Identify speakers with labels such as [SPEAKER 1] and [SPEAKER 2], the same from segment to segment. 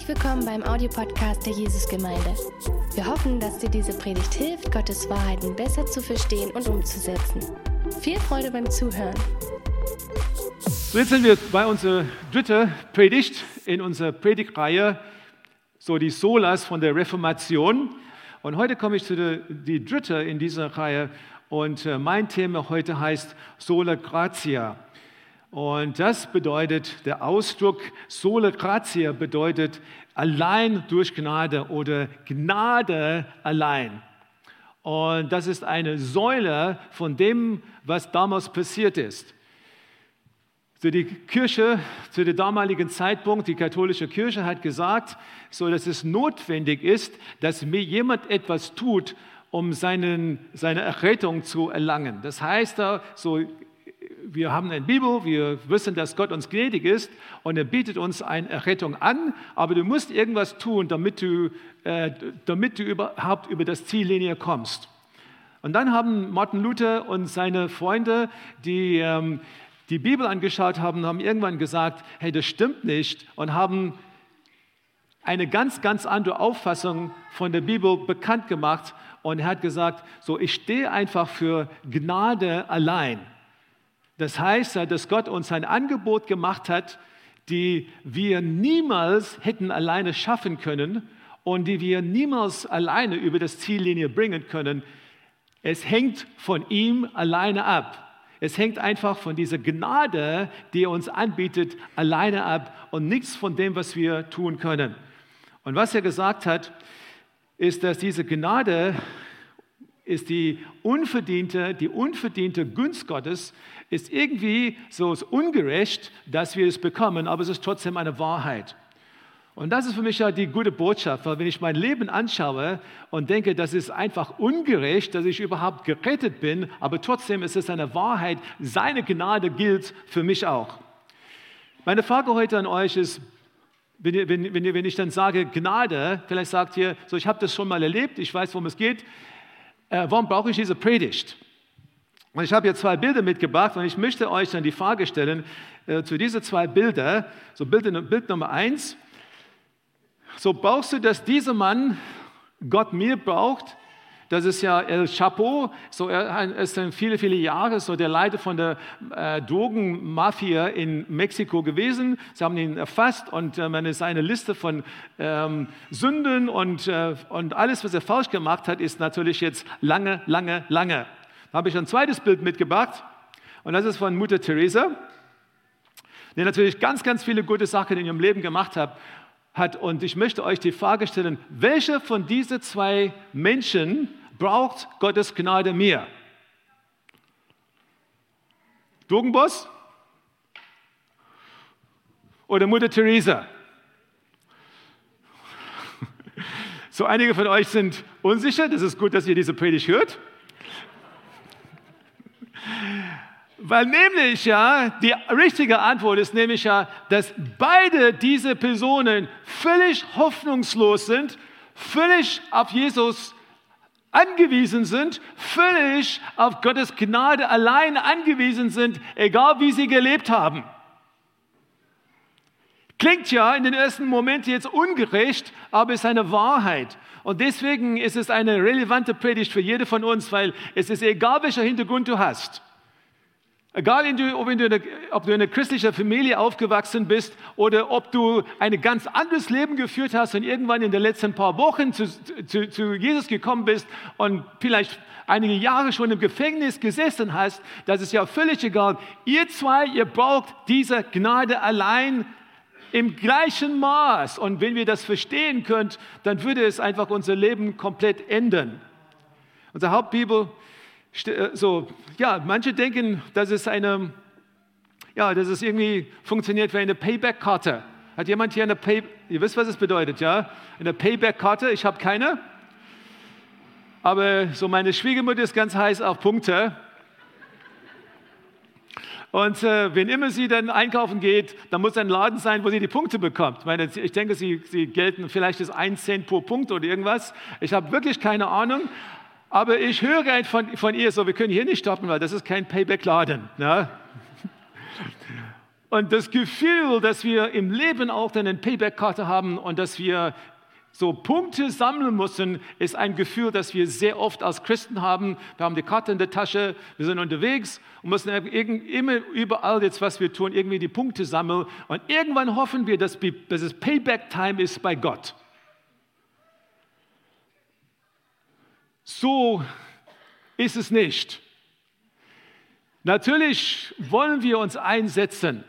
[SPEAKER 1] Herzlich willkommen beim Audiopodcast der Jesusgemeinde. Wir hoffen, dass dir diese Predigt hilft, Gottes Wahrheiten besser zu verstehen und umzusetzen. Viel Freude beim Zuhören.
[SPEAKER 2] So, jetzt sind wir bei unserer dritten Predigt in unserer Predigtreihe, so die Solas von der Reformation. Und heute komme ich zu der die dritte in dieser Reihe. Und äh, mein Thema heute heißt Sola Gratia. Und das bedeutet, der Ausdruck Sola Gratia bedeutet allein durch Gnade oder Gnade allein. Und das ist eine Säule von dem, was damals passiert ist. So die Kirche zu dem damaligen Zeitpunkt, die katholische Kirche hat gesagt, so dass es notwendig ist, dass mir jemand etwas tut, um seinen, seine Errettung zu erlangen. Das heißt, so wir haben eine Bibel, wir wissen, dass Gott uns gnädig ist und er bietet uns eine Errettung an, aber du musst irgendwas tun, damit du, äh, damit du überhaupt über das Ziellinie kommst. Und dann haben Martin Luther und seine Freunde, die ähm, die Bibel angeschaut haben, haben irgendwann gesagt, hey, das stimmt nicht und haben eine ganz, ganz andere Auffassung von der Bibel bekannt gemacht. Und er hat gesagt, so, ich stehe einfach für Gnade allein. Das heißt, dass Gott uns ein Angebot gemacht hat, die wir niemals hätten alleine schaffen können und die wir niemals alleine über das Ziellinie bringen können. Es hängt von ihm alleine ab. Es hängt einfach von dieser Gnade, die er uns anbietet, alleine ab und nichts von dem, was wir tun können. Und was er gesagt hat, ist, dass diese Gnade ist die unverdiente, die unverdiente Gunst Gottes, ist irgendwie so ungerecht, dass wir es bekommen, aber es ist trotzdem eine Wahrheit. Und das ist für mich ja die gute Botschaft, weil wenn ich mein Leben anschaue und denke, das ist einfach ungerecht, dass ich überhaupt gerettet bin, aber trotzdem ist es eine Wahrheit, seine Gnade gilt für mich auch. Meine Frage heute an euch ist, wenn, wenn, wenn ich dann sage Gnade, vielleicht sagt ihr, so ich habe das schon mal erlebt, ich weiß, worum es geht, äh, warum brauche ich diese Predigt? Und ich habe hier zwei Bilder mitgebracht und ich möchte euch dann die Frage stellen äh, zu diesen zwei Bildern. So Bild, Bild Nummer eins. So brauchst du, dass dieser Mann Gott mir braucht, das ist ja El Chapo, so er ist dann viele, viele Jahre so der Leiter von der äh, Drogenmafia in Mexiko gewesen. Sie haben ihn erfasst und äh, man ist eine Liste von ähm, Sünden und, äh, und alles, was er falsch gemacht hat, ist natürlich jetzt lange, lange, lange. Da habe ich ein zweites Bild mitgebracht und das ist von Mutter Teresa, die natürlich ganz, ganz viele gute Sachen in ihrem Leben gemacht hat. hat. Und ich möchte euch die Frage stellen, welche von diesen zwei Menschen braucht Gottes Gnade mehr? Drogenboss oder Mutter Teresa? So einige von euch sind unsicher, das ist gut, dass ihr diese Predigt hört. Weil nämlich ja, die richtige Antwort ist nämlich ja, dass beide diese Personen völlig hoffnungslos sind, völlig auf Jesus angewiesen sind, völlig auf Gottes Gnade allein angewiesen sind, egal wie sie gelebt haben. Klingt ja in den ersten Momenten jetzt ungerecht, aber ist eine Wahrheit. Und deswegen ist es eine relevante Predigt für jede von uns, weil es ist egal, welcher Hintergrund du hast. Egal, ob du, in einer christlichen Familie aufgewachsen bist oder ob du ein ganz anderes Leben geführt hast und irgendwann in den letzten paar Wochen zu, zu, zu Jesus gekommen bist und vielleicht einige Jahre schon im Gefängnis gesessen hast, das ist ja völlig egal. Ihr zwei, ihr braucht diese Gnade allein im gleichen Maß. Und wenn wir das verstehen können, dann würde es einfach unser Leben komplett ändern. Unser Hauptbibel so, ja, manche denken, dass es eine, ja, dass es irgendwie funktioniert wie eine Payback-Karte. Hat jemand hier eine Pay, ihr wisst, was es bedeutet, ja? Eine Payback-Karte, ich habe keine. Aber so meine Schwiegermutter ist ganz heiß auf Punkte. Und äh, wenn immer sie dann einkaufen geht, dann muss ein Laden sein, wo sie die Punkte bekommt. Ich, meine, ich denke, sie, sie gelten vielleicht ist ein Cent pro Punkt oder irgendwas. Ich habe wirklich keine Ahnung. Aber ich höre von, von ihr so, wir können hier nicht stoppen, weil das ist kein Payback-Laden. Ne? Und das Gefühl, dass wir im Leben auch dann eine Payback-Karte haben und dass wir so Punkte sammeln müssen, ist ein Gefühl, das wir sehr oft als Christen haben. Wir haben die Karte in der Tasche, wir sind unterwegs und müssen immer überall jetzt, was wir tun, irgendwie die Punkte sammeln. Und irgendwann hoffen wir, dass, es Payback-Time ist bei Gott. So ist es nicht. Natürlich wollen wir uns einsetzen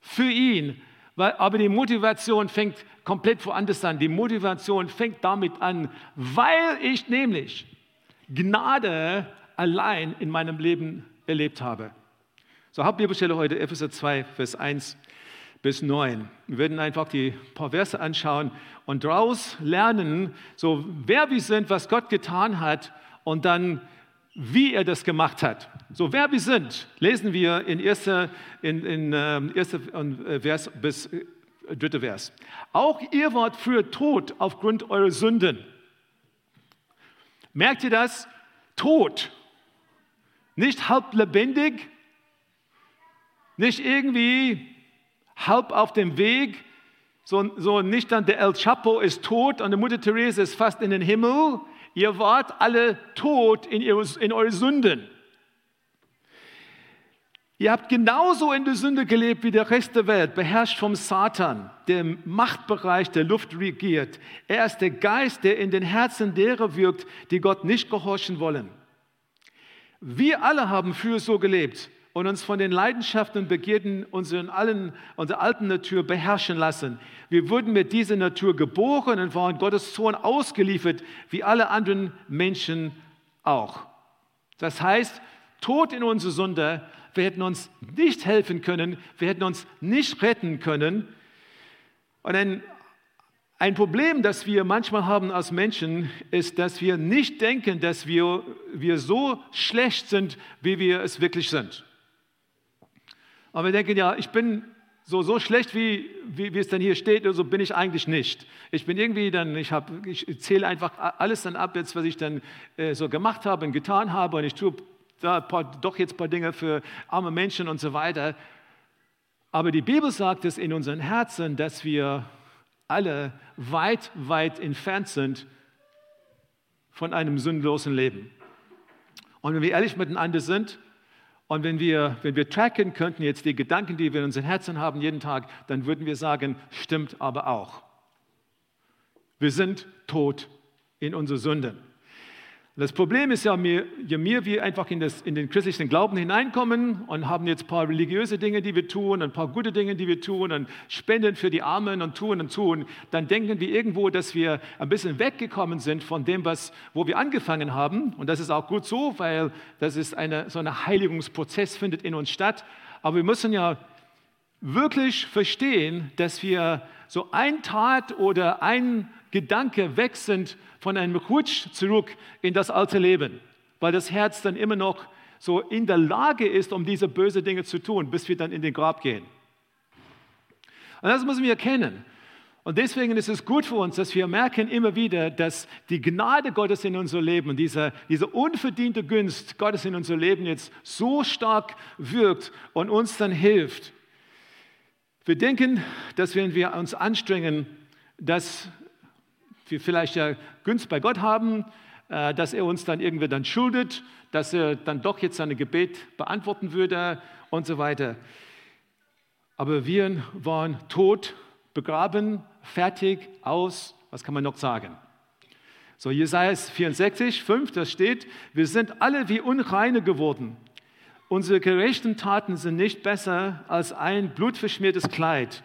[SPEAKER 2] für ihn, aber die Motivation fängt komplett woanders an. Die Motivation fängt damit an, weil ich nämlich Gnade allein in meinem Leben erlebt habe. So, Hauptbibelstelle heute, Epheser 2, Vers 1 bis 9. Wir werden einfach die paar Verse anschauen und daraus lernen, so wer wir sind, was Gott getan hat und dann wie er das gemacht hat. So, wer wir sind, lesen wir in 1. In, in, äh, 1. Vers bis dritte Vers. Auch ihr wart früher tot aufgrund eurer Sünden. Merkt ihr das? Tot. Nicht halb lebendig, nicht irgendwie halb auf dem Weg, so, so nicht dann der El Chapo ist tot und die Mutter Therese ist fast in den Himmel. Ihr wart alle tot in, ihre, in eure Sünden. Ihr habt genauso in der Sünde gelebt wie der Rest der Welt, beherrscht vom Satan, der im Machtbereich der Luft regiert. Er ist der Geist, der in den Herzen derer wirkt, die Gott nicht gehorchen wollen. Wir alle haben früher so gelebt und uns von den Leidenschaften und Begierden unserer, allen, unserer alten Natur beherrschen lassen. Wir wurden mit dieser Natur geboren und waren Gottes Zorn ausgeliefert, wie alle anderen Menschen auch. Das heißt, Tod in unsere Sünde, wir hätten uns nicht helfen können, wir hätten uns nicht retten können. Und ein, ein Problem, das wir manchmal haben als Menschen, ist, dass wir nicht denken, dass wir, wir so schlecht sind, wie wir es wirklich sind. Aber wir denken, ja, ich bin so, so schlecht, wie, wie, wie es dann hier steht, so bin ich eigentlich nicht. Ich bin irgendwie dann, ich, hab, ich zähle einfach alles dann ab, jetzt, was ich dann äh, so gemacht habe und getan habe und ich tue da paar, doch jetzt ein paar Dinge für arme Menschen und so weiter. Aber die Bibel sagt es in unseren Herzen, dass wir alle weit, weit entfernt sind von einem sündlosen Leben. Und wenn wir ehrlich miteinander sind und wenn wir, wenn wir tracken könnten jetzt die Gedanken, die wir in unseren Herzen haben jeden Tag, dann würden wir sagen, stimmt aber auch. Wir sind tot in unsere Sünden. Das Problem ist ja, je mehr wir einfach in, das, in, den christlichen Glauben hineinkommen und haben jetzt ein paar religiöse Dinge, die wir tun, ein paar gute Dinge, die wir tun und spenden für die Armen und tun und tun, dann denken wir irgendwo, dass wir ein bisschen weggekommen sind von dem, was, wo wir angefangen haben. Und das ist auch gut so, weil das ist eine, so ein Heiligungsprozess findet in uns statt. Aber wir müssen ja wirklich verstehen, dass wir so ein Tat oder ein Gedanke weg von einem Rutsch zurück in das alte Leben, weil das Herz dann immer noch so in der Lage ist, um diese bösen Dinge zu tun, bis wir dann in den Grab gehen. Und das müssen wir erkennen. Und deswegen ist es gut für uns, dass wir merken immer wieder, dass die Gnade Gottes in unser Leben, diese, diese unverdiente Gunst Gottes in unser Leben jetzt so stark wirkt und uns dann hilft. Wir denken, dass wenn wir uns anstrengen, dass wir vielleicht ja Gunst bei Gott haben, äh, dass er uns dann irgendwie dann schuldet, dass er dann doch jetzt seine Gebet beantworten würde und so weiter. Aber wir waren tot, begraben, fertig, aus. Was kann man noch sagen? So, Jesaja 64, 5, das steht, wir sind alle wie Unreine geworden. Unsere gerechten Taten sind nicht besser als ein blutverschmiertes Kleid.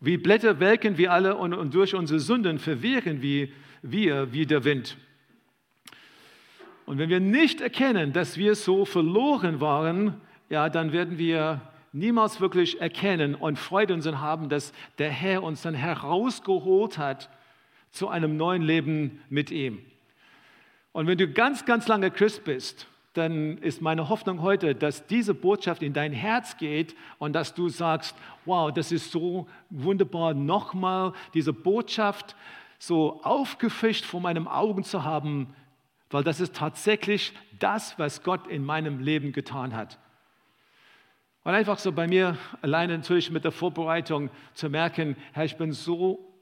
[SPEAKER 2] Wie Blätter welken wir alle und, und durch unsere Sünden verwehren wir, wir wie der Wind. Und wenn wir nicht erkennen, dass wir so verloren waren, ja, dann werden wir niemals wirklich erkennen und Freude unseren haben, dass der Herr uns dann herausgeholt hat zu einem neuen Leben mit ihm. Und wenn du ganz, ganz lange Christ bist dann ist meine Hoffnung heute, dass diese Botschaft in dein Herz geht und dass du sagst, wow, das ist so wunderbar, nochmal diese Botschaft so aufgefischt vor meinen Augen zu haben, weil das ist tatsächlich das, was Gott in meinem Leben getan hat. Und einfach so bei mir alleine natürlich mit der Vorbereitung zu merken, Herr, ich bin so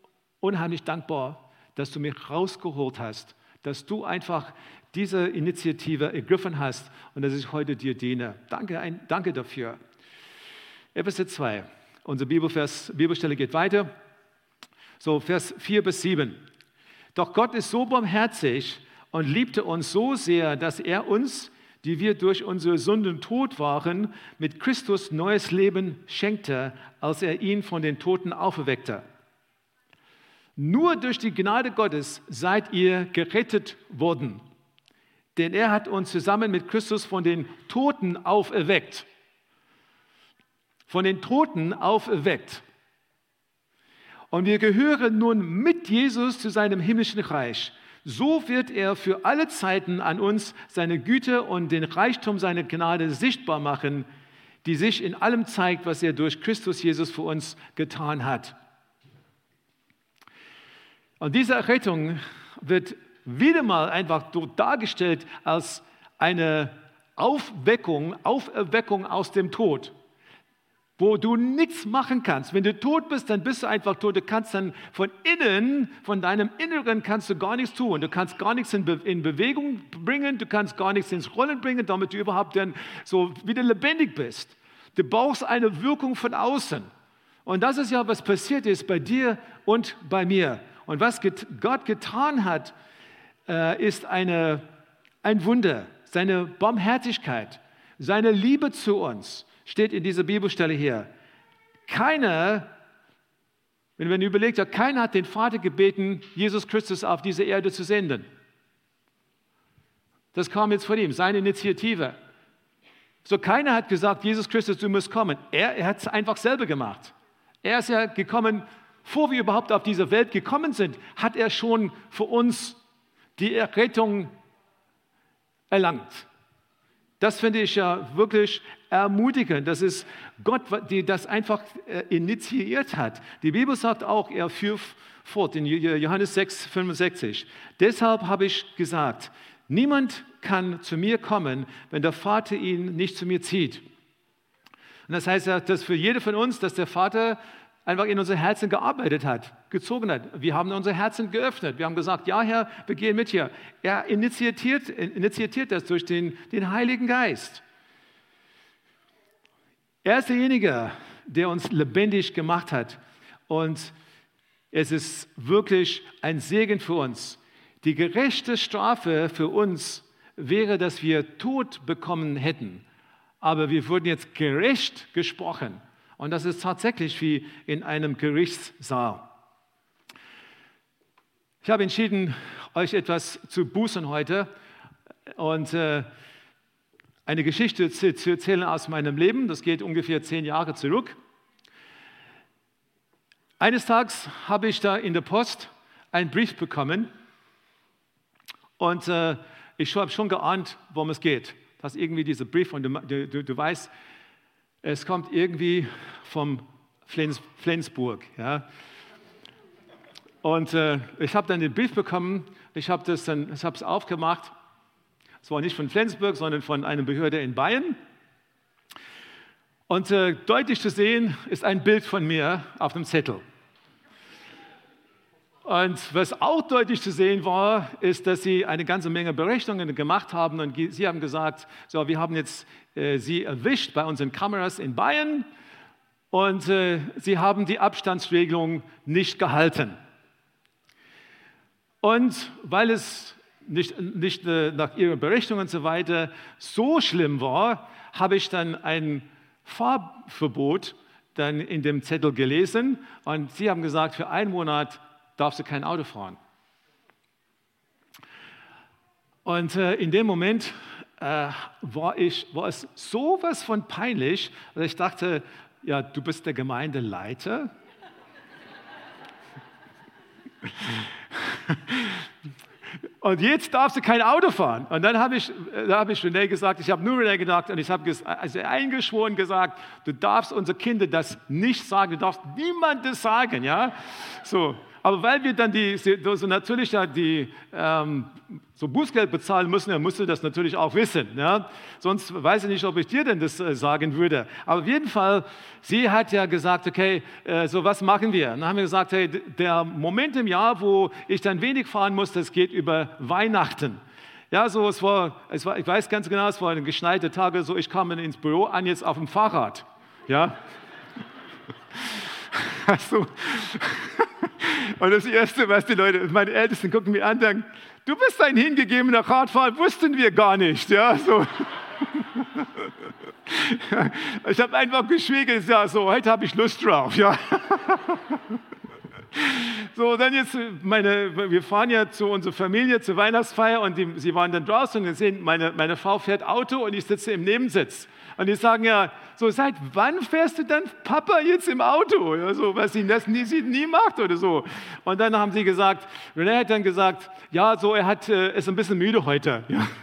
[SPEAKER 2] unheimlich dankbar, dass du mich rausgeholt hast, dass du einfach diese Initiative ergriffen hast und dass ich heute dir diene. Danke, ein, danke dafür. Epheser 2, unsere Bibelvers, Bibelstelle geht weiter. So, Vers 4 bis 7. Doch Gott ist so barmherzig und liebte uns so sehr, dass er uns, die wir durch unsere Sünden tot waren, mit Christus neues Leben schenkte, als er ihn von den Toten auferweckte. Nur durch die Gnade Gottes seid ihr gerettet worden. Denn er hat uns zusammen mit Christus von den Toten auferweckt. Von den Toten auferweckt. Und wir gehören nun mit Jesus zu seinem himmlischen Reich. So wird er für alle Zeiten an uns seine Güte und den Reichtum seiner Gnade sichtbar machen, die sich in allem zeigt, was er durch Christus Jesus für uns getan hat. Und diese Errettung wird wieder mal einfach dargestellt als eine Aufweckung, Auferweckung aus dem Tod wo du nichts machen kannst. Wenn du tot bist, dann bist du einfach tot. Du kannst dann von innen, von deinem Inneren kannst du gar nichts tun. Du kannst gar nichts in, Be in Bewegung bringen, du kannst gar nichts ins Rollen bringen, damit du überhaupt dann so wieder lebendig bist. Du brauchst eine Wirkung von außen. Und das ist ja, was passiert ist bei dir und bei mir. Und was Gott getan hat, äh, ist eine, ein Wunder, seine Barmherzigkeit, seine Liebe zu uns steht in dieser Bibelstelle hier. Keiner, wenn man überlegt, keiner hat den Vater gebeten, Jesus Christus auf diese Erde zu senden. Das kam jetzt von ihm, seine Initiative. So keiner hat gesagt, Jesus Christus, du musst kommen. Er, er hat es einfach selber gemacht. Er ist ja gekommen, bevor wir überhaupt auf diese Welt gekommen sind, hat er schon für uns die Errettung erlangt. Das finde ich ja wirklich ermutigend. Das ist Gott, der das einfach äh, initiiert hat. Die Bibel sagt auch, er führt fort in Johannes 6, 65. Deshalb habe ich gesagt, niemand kann zu mir kommen, wenn der Vater ihn nicht zu mir zieht. Und das heißt dass für jede von uns, dass der Vater einfach in unser Herzen gearbeitet hat, gezogen hat. Wir haben unsere Herzen geöffnet. Wir haben gesagt, ja Herr, wir gehen mit hier. Er initiiert, initiiert das durch den, den Heiligen Geist. Er ist derjenige, der uns lebendig gemacht hat. Und es ist wirklich ein Segen für uns. Die gerechte Strafe für uns wäre, dass wir Tod bekommen hätten. Aber wir wurden jetzt gerecht gesprochen. Und das ist tatsächlich wie in einem Gerichtssaal. Ich habe entschieden, euch etwas zu bußen heute und äh, eine Geschichte zu, erzählen aus meinem Leben. Das geht ungefähr zehn Jahre zurück. Eines Tages habe ich da in der Post einen Brief bekommen und äh, ich habe schon geahnt, worum es geht. Dass irgendwie dieser Brief, und du, du, du weißt, es kommt irgendwie vom Flens, Flensburg. Ja. Und äh, ich habe dann den Brief bekommen, ich habe es aufgemacht. Es war nicht von Flensburg, sondern von einer Behörde in Bayern. Und äh, deutlich zu sehen ist ein Bild von mir auf dem Zettel. Und was auch deutlich zu sehen war, ist, dass sie eine ganze Menge Berechnungen gemacht haben und sie haben gesagt, so, wir haben jetzt äh, sie erwischt bei unseren Kameras in Bayern und äh, sie haben die Abstandsregelung nicht gehalten. Und weil es nicht, nicht äh, nach ihren Berechnungen und so weiter so schlimm war, habe ich dann ein Fahrverbot dann in dem Zettel gelesen und sie haben gesagt, für einen Monat darfst du kein Auto fahren. Und äh, in dem Moment äh, war, ich, war es sowas von peinlich, dass ich dachte, ja, du bist der Gemeindeleiter. Und jetzt darfst du kein Auto fahren. Und dann habe ich, da habe ich René gesagt, ich habe nur René gedacht und ich habe also eingeschworen gesagt, du darfst unsere Kinder das nicht sagen, du darfst niemandem sagen, ja. So. Aber weil wir dann die, so natürlich die ähm, so Bußgeld bezahlen müssen, er musste das natürlich auch wissen. Ja? Sonst weiß ich nicht, ob ich dir denn das äh, sagen würde. Aber auf jeden Fall, sie hat ja gesagt, okay, äh, so was machen wir? Und dann haben wir gesagt, hey, der Moment im Jahr, wo ich dann wenig fahren muss, das geht über Weihnachten. Ja, so es war, es war, ich weiß ganz genau, es war ein geschneiter Tag, so ich kam ins Büro an jetzt auf dem Fahrrad. Ja. Also, und das Erste, was die Leute, meine Ältesten gucken mir an, und sagen, du bist ein hingegebener Radfahrer, wussten wir gar nicht. Ja, so. Ich habe einfach geschwiegen, ja, so, heute habe ich Lust drauf. Ja. So, dann jetzt, meine, wir fahren ja zu unserer Familie zur Weihnachtsfeier und die, sie waren dann draußen und sehen, meine, meine Frau fährt Auto und ich sitze im Nebensitz. Und die sagen ja, so seit wann fährst du dann Papa jetzt im Auto? Ja, so, was sie das nie, sie nie macht oder so. Und dann haben sie gesagt, René hat dann gesagt, ja, so er hat, äh, ist ein bisschen müde heute. Ja.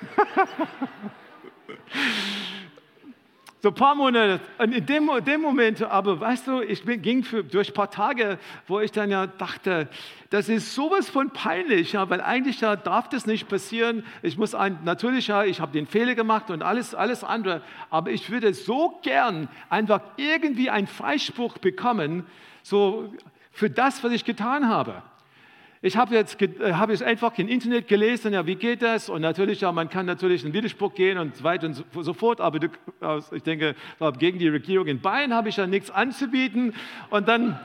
[SPEAKER 2] So ein paar Monate. Und in dem, dem Moment, aber weißt du, ich bin, ging für, durch ein paar Tage, wo ich dann ja dachte, das ist sowas von peinlich, ja, weil eigentlich ja darf das nicht passieren. Ich muss ein, natürlich ja, ich habe den Fehler gemacht und alles, alles andere, aber ich würde so gern einfach irgendwie einen Freispruch bekommen, so für das, was ich getan habe. Ich habe jetzt, äh, hab jetzt einfach im Internet gelesen, ja, wie geht das? Und natürlich, ja, man kann natürlich in Widerspruch gehen und so weiter und so fort, aber ich denke, gegen die Regierung in Bayern habe ich ja nichts anzubieten. Und dann,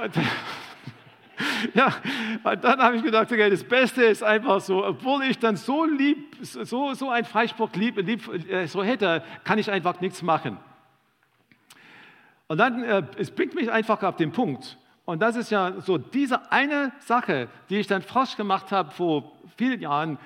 [SPEAKER 2] ja, dann habe ich gedacht, okay, das Beste ist einfach so, obwohl ich dann so lieb, so, so ein Freispruch lieb, lieb äh, so hätte, kann ich einfach nichts machen. Und dann, äh, es bringt mich einfach auf den Punkt, und das ist ja so diese eine Sache, die ich dann frisch gemacht habe vor vielen Jahren.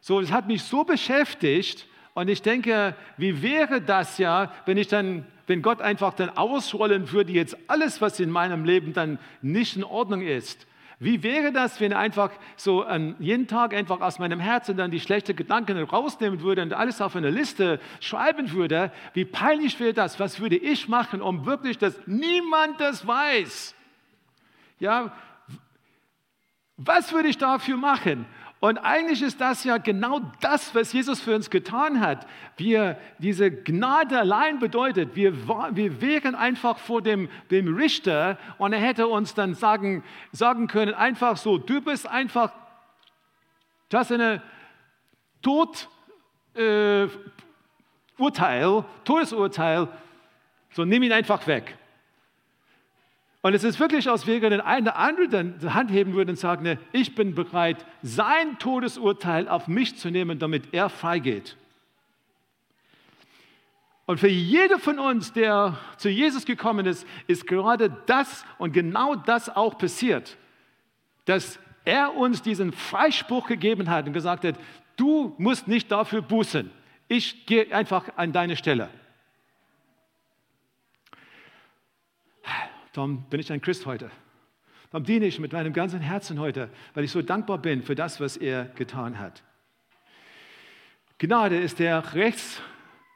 [SPEAKER 2] So, das hat mich so beschäftigt. Und ich denke, wie wäre das ja, wenn ich dann, wenn Gott einfach dann ausrollen würde, jetzt alles, was in meinem Leben dann nicht in Ordnung ist. Wie wäre das, wenn er einfach so an jeden Tag einfach aus meinem Herzen dann die schlechten Gedanken rausnehmen würde und alles auf eine Liste schreiben würde? Wie peinlich wäre das? Was würde ich machen, um wirklich, dass niemand das weiß? Ja, was würde ich dafür machen? Und eigentlich ist das ja genau das, was Jesus für uns getan hat. Wir, diese Gnade allein bedeutet, wir, wir wären einfach vor dem, dem Richter und er hätte uns dann sagen, sagen können, einfach so, du bist einfach, das ist eine Tod, äh, Urteil, Todesurteil, so nimm ihn einfach weg. Und es ist wirklich, als wäre der eine andere dann die Hand heben würde und sagen, ne, ich bin bereit, sein Todesurteil auf mich zu nehmen, damit er freigeht. Und für jede von uns, der zu Jesus gekommen ist, ist gerade das und genau das auch passiert, dass er uns diesen Freispruch gegeben hat und gesagt hat, du musst nicht dafür bußen. Ich gehe einfach an deine Stelle. Darum bin ich ein Christ heute. Darum diene ich mit meinem ganzen Herzen heute, weil ich so dankbar bin für das, was er getan hat. Gnade ist der Rechts,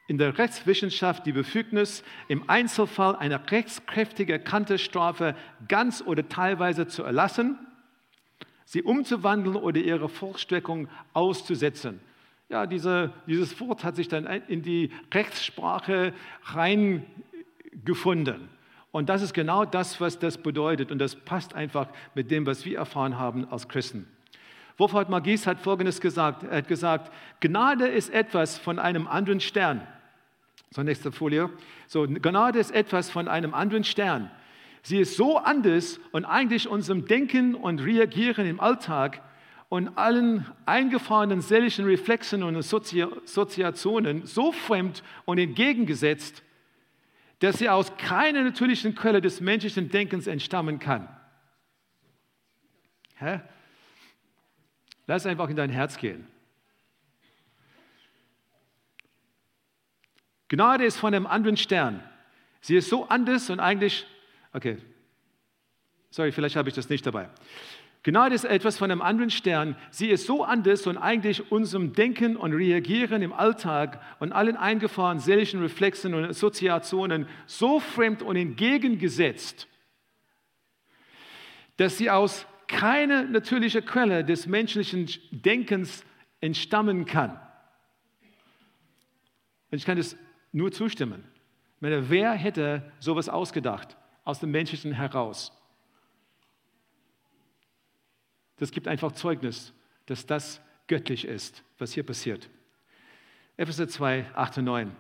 [SPEAKER 2] in der Rechtswissenschaft die Befugnis, im Einzelfall eine rechtskräftig erkannte Strafe ganz oder teilweise zu erlassen, sie umzuwandeln oder ihre Vollstreckung auszusetzen. Ja, diese, dieses Wort hat sich dann in die Rechtssprache reingefunden. Und das ist genau das, was das bedeutet. Und das passt einfach mit dem, was wir erfahren haben als Christen. Wolfhard Magis hat Folgendes gesagt. Er hat gesagt, Gnade ist etwas von einem anderen Stern. So, nächste Folie. So, Gnade ist etwas von einem anderen Stern. Sie ist so anders und eigentlich unserem Denken und Reagieren im Alltag und allen eingefahrenen seelischen Reflexen und Assoziationen so fremd und entgegengesetzt, dass sie aus keiner natürlichen Quelle des menschlichen Denkens entstammen kann. Hä? Lass einfach in dein Herz gehen. Gnade ist von einem anderen Stern. Sie ist so anders und eigentlich, okay, sorry, vielleicht habe ich das nicht dabei. Gnade ist etwas von einem anderen Stern. Sie ist so anders und eigentlich unserem Denken und Reagieren im Alltag und allen eingefahrenen seelischen Reflexen und Assoziationen so fremd und entgegengesetzt, dass sie aus keine natürliche Quelle des menschlichen Denkens entstammen kann. Und ich kann das nur zustimmen. Meine, wer hätte sowas ausgedacht aus dem Menschlichen heraus? Das gibt einfach Zeugnis, dass das göttlich ist, was hier passiert. Epheser 2, 8 und 9.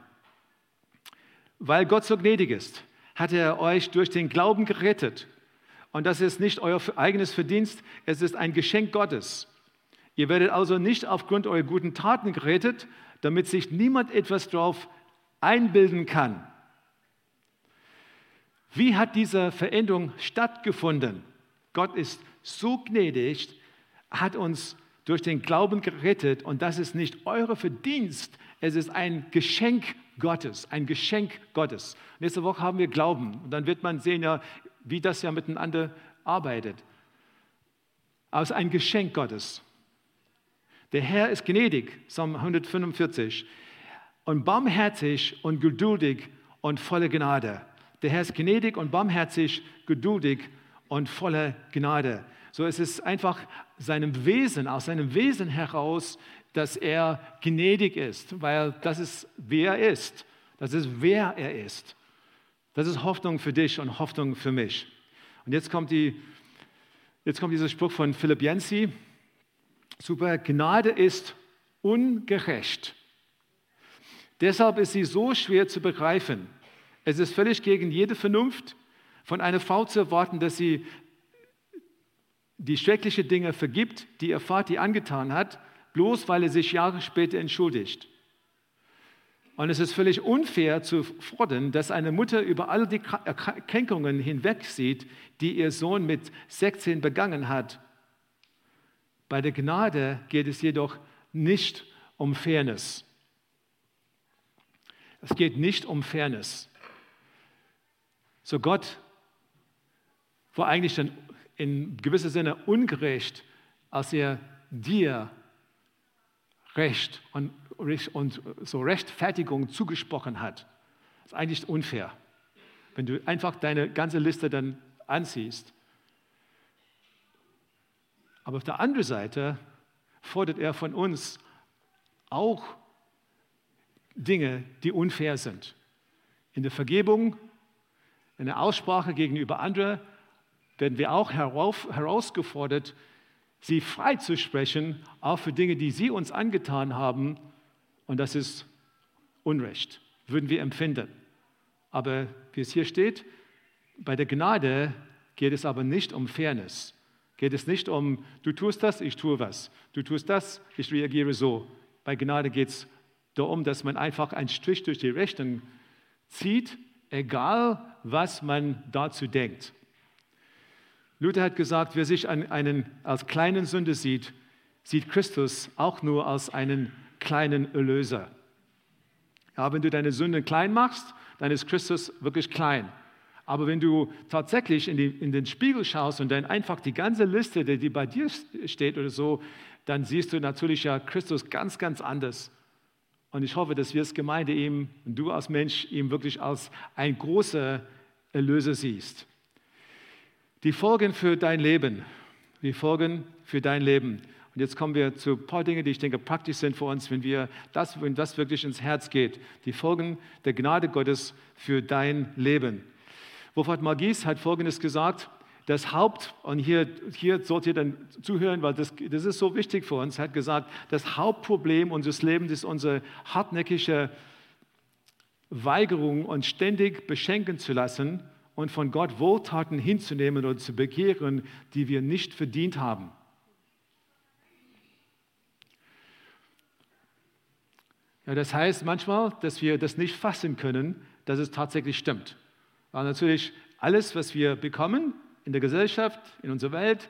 [SPEAKER 2] Weil Gott so gnädig ist, hat er euch durch den Glauben gerettet. Und das ist nicht euer eigenes Verdienst, es ist ein Geschenk Gottes. Ihr werdet also nicht aufgrund eurer guten Taten gerettet, damit sich niemand etwas darauf einbilden kann. Wie hat diese Veränderung stattgefunden? Gott ist so gnädig, hat uns durch den Glauben gerettet und das ist nicht euer Verdienst, es ist ein Geschenk Gottes, ein Geschenk Gottes. Nächste Woche haben wir Glauben und dann wird man sehen, ja, wie das ja miteinander arbeitet. Aber es ist ein Geschenk Gottes. Der Herr ist gnädig, Psalm 145, und barmherzig und geduldig und voller Gnade. Der Herr ist gnädig und barmherzig, geduldig und voller Gnade. So ist es einfach seinem Wesen, aus seinem Wesen heraus, dass er gnädig ist, weil das ist, wer er ist. Das ist, wer er ist. Das ist Hoffnung für dich und Hoffnung für mich. Und jetzt kommt, die, jetzt kommt dieser Spruch von Philipp Jensi. Super, Gnade ist ungerecht. Deshalb ist sie so schwer zu begreifen. Es ist völlig gegen jede Vernunft, von einer Frau zu erwarten, dass sie die schrecklichen Dinge vergibt, die ihr Vater angetan hat, bloß weil er sich Jahre später entschuldigt. Und es ist völlig unfair zu fordern, dass eine Mutter über all die Kränkungen hinwegsieht, die ihr Sohn mit 16 begangen hat. Bei der Gnade geht es jedoch nicht um Fairness. Es geht nicht um Fairness. So Gott war eigentlich dann in gewisser Sinne ungerecht, als er dir Recht und, und so Rechtfertigung zugesprochen hat. Das ist eigentlich unfair, wenn du einfach deine ganze Liste dann ansiehst. Aber auf der anderen Seite fordert er von uns auch Dinge, die unfair sind. In der Vergebung, in der Aussprache gegenüber anderen werden wir auch herausgefordert, sie freizusprechen, auch für Dinge, die sie uns angetan haben. Und das ist Unrecht, würden wir empfinden. Aber wie es hier steht, bei der Gnade geht es aber nicht um Fairness. Geht es nicht um, du tust das, ich tue was. Du tust das, ich reagiere so. Bei Gnade geht es darum, dass man einfach einen Strich durch die Rechnung zieht, egal was man dazu denkt. Luther hat gesagt, wer sich einen als kleinen Sünde sieht, sieht Christus auch nur als einen kleinen Erlöser. Ja, wenn du deine Sünde klein machst, dann ist Christus wirklich klein. Aber wenn du tatsächlich in, die, in, den Spiegel schaust und dann einfach die ganze Liste, die bei dir steht oder so, dann siehst du natürlich ja Christus ganz, ganz anders. Und ich hoffe, dass wir als Gemeinde ihm und du als Mensch ihm wirklich als ein großer Erlöser siehst. Die Folgen für dein Leben. Die Folgen für dein Leben. Und jetzt kommen wir zu ein paar Dingen, die ich denke praktisch sind für uns, wenn, wir das, wenn das wirklich ins Herz geht. Die Folgen der Gnade Gottes für dein Leben. Wolfhard Magis hat Folgendes gesagt, das Haupt, und hier, hier sollt ihr dann zuhören, weil das, das ist so wichtig für uns, hat gesagt, das Hauptproblem unseres Lebens ist unsere hartnäckige Weigerung, uns ständig beschenken zu lassen und von Gott Wohltaten hinzunehmen oder zu begehren, die wir nicht verdient haben. Ja, das heißt manchmal, dass wir das nicht fassen können, dass es tatsächlich stimmt. Weil natürlich alles, was wir bekommen in der Gesellschaft, in unserer Welt,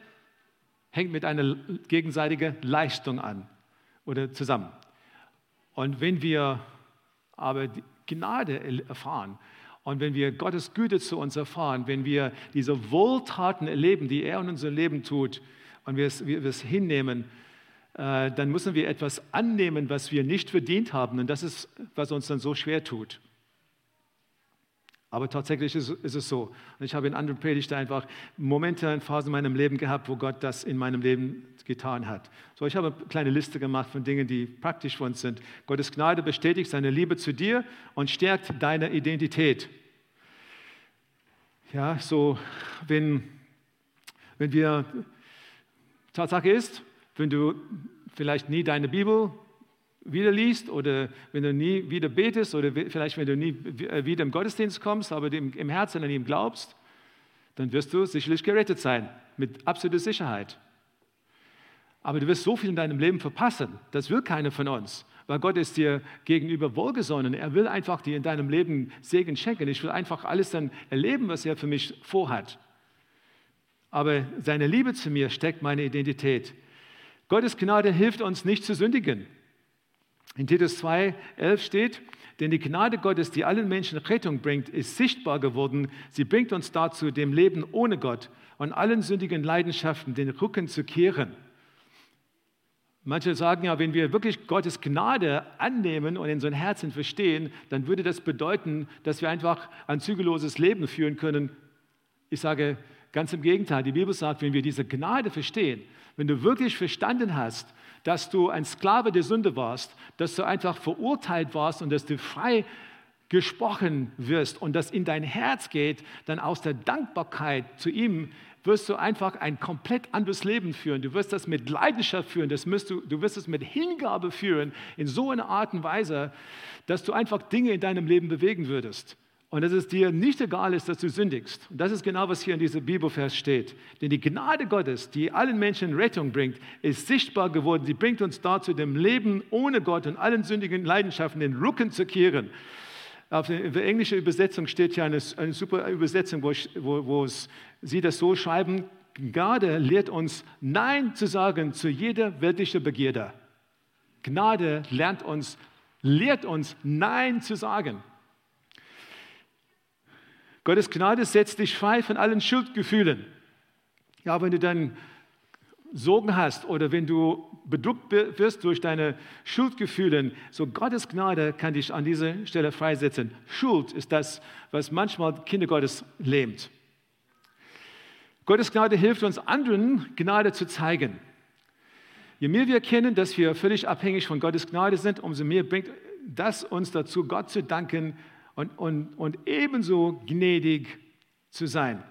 [SPEAKER 2] hängt mit einer gegenseitigen Leistung an oder zusammen. Und wenn wir aber Gnade erfahren und wenn wir Gottes Güte zu uns erfahren, wenn wir diese Wohltaten erleben, die er in unserem Leben tut, und wir es, wir es hinnehmen, äh, dann müssen wir etwas annehmen, was wir nicht verdient haben. Und das ist, was uns dann so schwer tut. Aber tatsächlich ist, ist, es so. Und ich habe in anderen Predigten einfach Momente und Phasen in meinem Leben gehabt, wo Gott das in meinem Leben getan hat. So, ich habe eine kleine Liste gemacht von Dingen, die praktisch für uns sind. Gottes Gnade bestätigt seine Liebe zu dir und stärkt deine Identität. Ja, so, wenn, wenn wir, Tatsache ist, wenn du vielleicht nie deine Bibel wieder liest oder wenn du nie wieder betest oder vielleicht wenn du nie äh, wieder im Gottesdienst kommst, aber im Herzen an ihm glaubst, dann wirst du sicherlich gerettet sein, mit absoluter Sicherheit. Aber du wirst so viel in deinem Leben verpassen. Das will keiner von uns, weil Gott ist dir gegenüber wohlgesonnen. Er will einfach dir in deinem Leben Segen schenken. Ich will einfach alles dann erleben, was er für mich vorhat. Aber seine Liebe zu mir steckt meine Identität. Gottes Gnade hilft uns nicht zu sündigen. In Titus 2, 11 steht, denn die Gnade Gottes, die allen Menschen Rettung bringt, ist sichtbar geworden. Sie bringt uns dazu, dem Leben ohne Gott und allen sündigen Leidenschaften den Rücken zu kehren. Manche sagen ja, wenn wir wirklich Gottes Gnade annehmen und in so ein Herzen verstehen, dann würde das bedeuten, dass wir einfach ein zügelloses Leben führen können. Ich sage ganz im Gegenteil. Die Bibel sagt, wenn wir diese Gnade verstehen, wenn du wirklich verstanden hast, dass du ein Sklave der Sünde warst, dass du einfach verurteilt warst und dass du frei gesprochen wirst und das in dein Herz geht, dann aus der Dankbarkeit zu ihm wirst du einfach ein komplett anderes Leben führen. Du wirst das mit Leidenschaft führen, das wirst du, du wirst es mit Hingabe führen, in so einer Art und Weise, dass du einfach Dinge in deinem Leben bewegen würdest und dass es dir nicht egal ist, dass du sündigst. Und das ist genau, was hier in diesem Bibelvers steht. Denn die Gnade Gottes, die allen Menschen Rettung bringt, ist sichtbar geworden. Sie bringt uns dazu, dem Leben ohne Gott und allen sündigen Leidenschaften den Rücken zu kehren. Auf der englischen Übersetzung steht hier eine, eine super Übersetzung, wo, ich, wo, wo es, sie das so schreiben, Gnade lehrt uns, Nein zu sagen zu jeder weltlichen Begierde. Gnade lernt uns, lehrt uns, Nein zu sagen. Gottes Gnade setzt dich frei von allen Schuldgefühlen. Ja, wenn du dann Sorgen hast oder wenn du bedrückt wirst durch deine Schuldgefühle, so Gottes Gnade kann dich an dieser Stelle freisetzen. Schuld ist das, was manchmal Kinder Gottes lähmt. Gottes Gnade hilft uns, anderen Gnade zu zeigen. Je mehr wir erkennen, dass wir völlig abhängig von Gottes Gnade sind, umso mehr bringt das uns dazu, Gott zu danken und, und, und ebenso gnädig zu sein.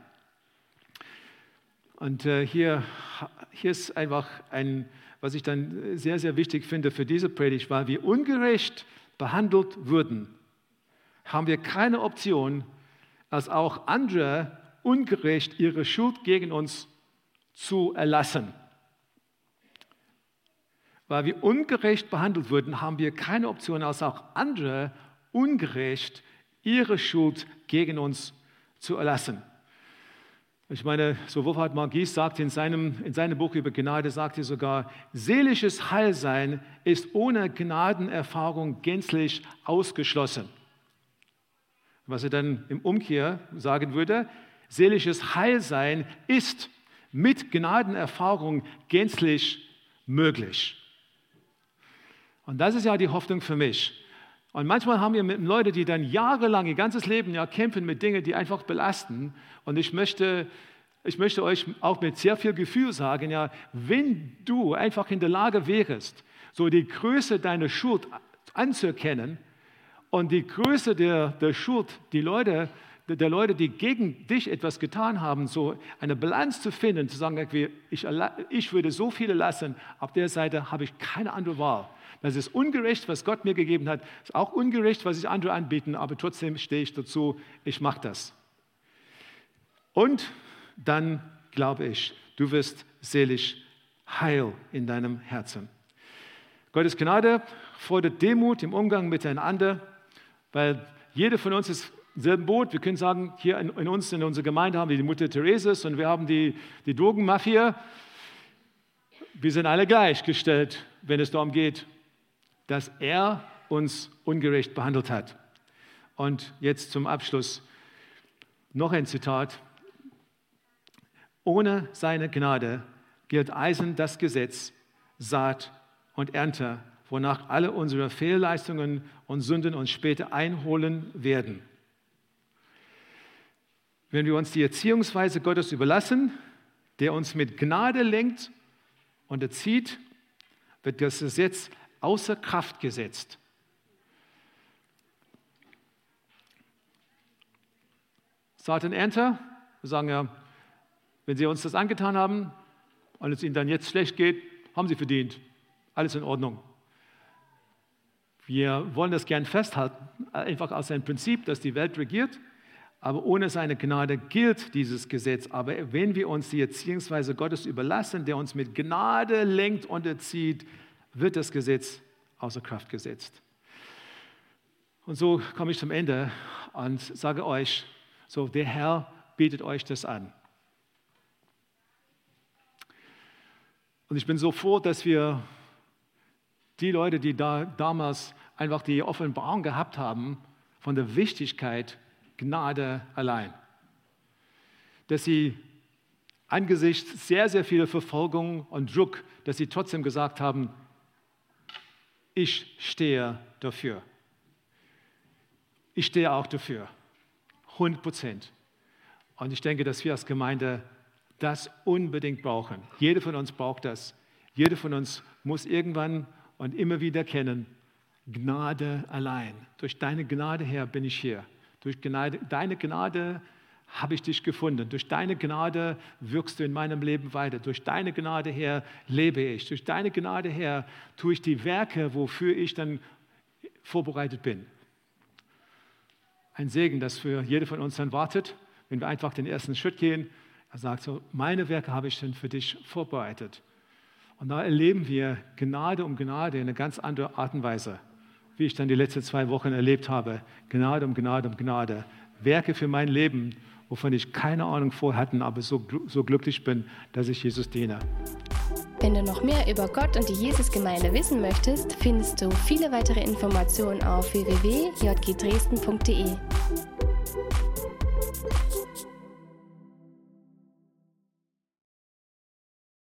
[SPEAKER 2] Und äh, hier, hier ist einfach ein, was ich dann sehr, sehr wichtig finde für diese Predigt, weil wir ungerecht behandelt wurden, haben wir keine Option, als auch andere ungerecht ihre Schuld gegen uns zu erlassen. Weil wir ungerecht behandelt wurden, haben wir keine Option, als auch andere ungerecht ihre Schuld gegen uns zu erlassen. Ich meine, so Wolfhard Margies sagt in seinem, in seinem Buch über Gnade, sagt er sogar, seelisches Heilsein ist ohne Gnadenerfahrung gänzlich ausgeschlossen. Was er dann im Umkehr sagen würde, seelisches Heilsein ist mit Gnadenerfahrung gänzlich möglich. Und das ist ja die Hoffnung für mich. Und manchmal haben wir Leute, die dann jahrelang, ihr ganzes Leben ja kämpfen mit Dingen, die einfach belasten. Und ich möchte, ich möchte euch auch mit sehr viel Gefühl sagen, ja, wenn du einfach in der Lage wärst, so die Größe deiner Schuld anzuerkennen und die Größe der, der Schuld, die Leute, der Leute, die gegen dich etwas getan haben, so eine Bilanz zu finden, zu sagen, ich, ich würde so viele lassen, auf der Seite habe ich keine andere Wahl. Das ist ungerecht, was Gott mir gegeben hat. Das ist auch ungerecht, was ich andere anbieten, aber trotzdem stehe ich dazu, ich mache das. Und dann glaube ich, du wirst seelisch heil in deinem Herzen. Gottes Gnade fordert Demut im Umgang miteinander, weil jeder von uns ist im selben Boot. Wir können sagen, hier in, in, uns, in unserer Gemeinde haben wir die Mutter Thereses und wir haben die, die Drogenmafia. Wir sind alle gleichgestellt, wenn es darum geht, dass er uns ungerecht behandelt hat. Und jetzt zum Abschluss noch ein Zitat. Ohne seine Gnade gilt Eisen das Gesetz, Saat und Ernte, wonach alle unsere Fehlleistungen und Sünden uns später einholen werden. wenn wir uns die Erziehungsweise Gottes überlassen, der uns mit Gnade lenkt und erzieht, wird das Gesetz außer Kraft gesetzt. Satan Enter, wir sagen ja, wenn sie uns das angetan haben und es ihnen dann jetzt schlecht geht, haben sie verdient. Alles in Ordnung. Wir wollen das gern festhalten, einfach aus einem Prinzip, dass die Welt regiert, aber ohne seine Gnade gilt dieses Gesetz. Aber wenn wir uns die Erziehungsweise Gottes überlassen, der uns mit Gnade lenkt und erzieht, wird das Gesetz außer Kraft gesetzt. Und so komme ich zum Ende und sage euch, so der Herr bietet euch das an. Und ich bin so froh, dass wir die Leute, die da damals einfach die Offenbarung gehabt haben von der Wichtigkeit Gnade allein, dass sie angesichts sehr, sehr vieler Verfolgung und Druck, dass sie trotzdem gesagt haben, ich stehe dafür. Ich stehe auch dafür. 100 Prozent. Und ich denke, dass wir als Gemeinde das unbedingt brauchen. Jeder von uns braucht das. Jeder von uns muss irgendwann und immer wieder kennen, Gnade allein. Durch deine Gnade her bin ich hier. Durch Gnade, deine Gnade habe ich dich gefunden. Durch deine Gnade wirkst du in meinem Leben weiter. Durch deine Gnade her lebe ich. Durch deine Gnade her tue ich die Werke, wofür ich dann vorbereitet bin. Ein Segen, das für jede von uns dann wartet, wenn wir einfach den ersten Schritt gehen. Er sagt so, meine Werke habe ich dann für dich vorbereitet. Und da erleben wir Gnade um Gnade in einer ganz anderen Art und Weise, wie ich dann die letzten zwei Wochen erlebt habe. Gnade um Gnade um Gnade. Werke für mein Leben, wovon ich keine Ahnung vorher hatte, aber so, so glücklich bin, dass ich Jesus diene.
[SPEAKER 1] Wenn du noch mehr über Gott und die Jesusgemeinde wissen möchtest, findest du viele weitere Informationen auf www.jgdresden.de.